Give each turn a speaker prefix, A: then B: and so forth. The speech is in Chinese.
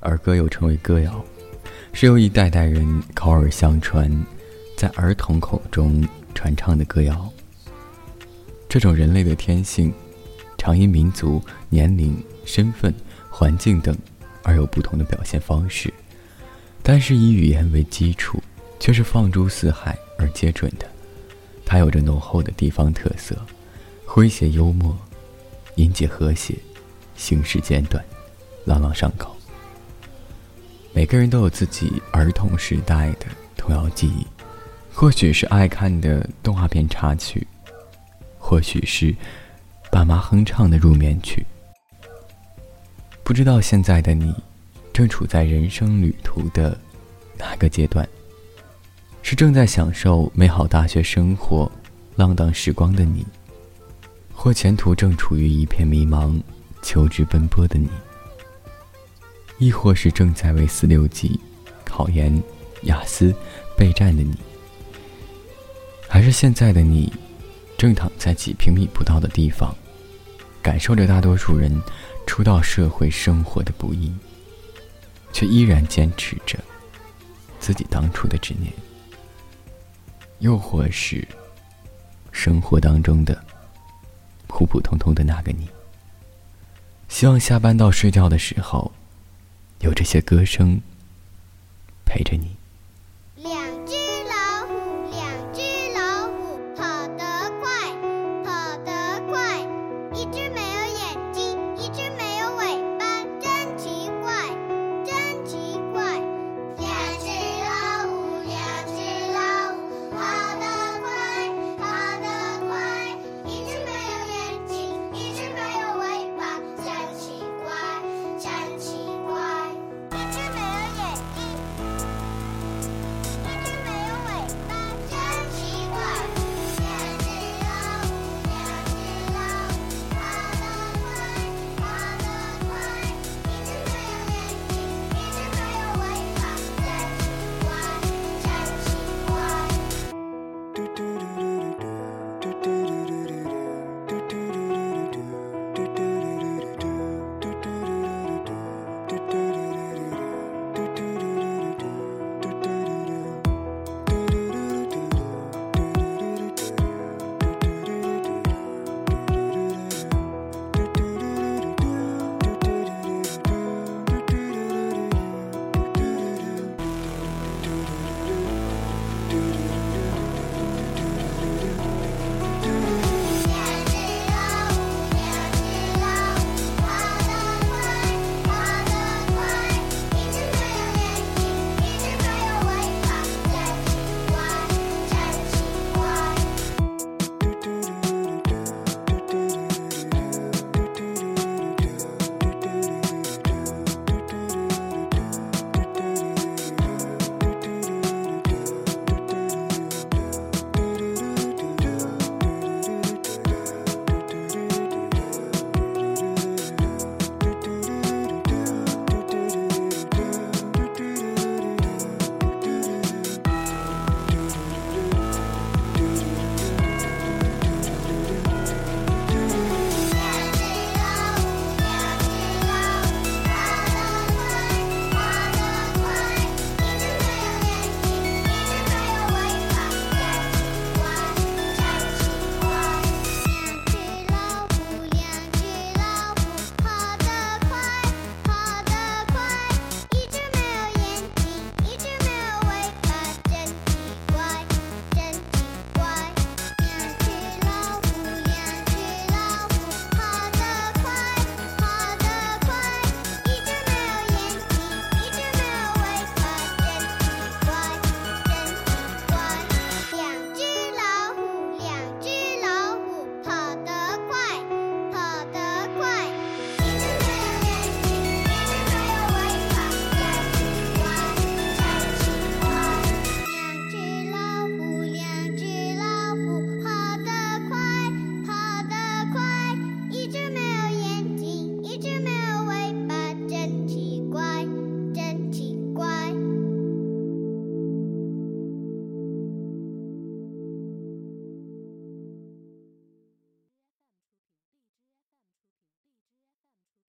A: 儿歌又称为歌谣，是由一代代人口耳相传，在儿童口中传唱的歌谣。这种人类的天性，常因民族、年龄、身份、环境等而有不同的表现方式，但是以语言为基础，却是放诸四海而皆准的。它有着浓厚的地方特色，诙谐幽默，音节和谐，形式简短，朗朗上口。每个人都有自己儿童时代的童谣记忆，或许是爱看的动画片插曲。或许是爸妈哼唱的入眠曲。不知道现在的你，正处在人生旅途的哪个阶段？是正在享受美好大学生活、浪荡时光的你，或前途正处于一片迷茫、求职奔波的你，亦或是正在为四六级、考研、雅思备战的你，还是现在的你？正躺在几平米不到的地方，感受着大多数人初到社会生活的不易，却依然坚持着自己当初的执念。又或是生活当中的普普通通的那个你，希望下班到睡觉的时候，有这些歌声陪着你。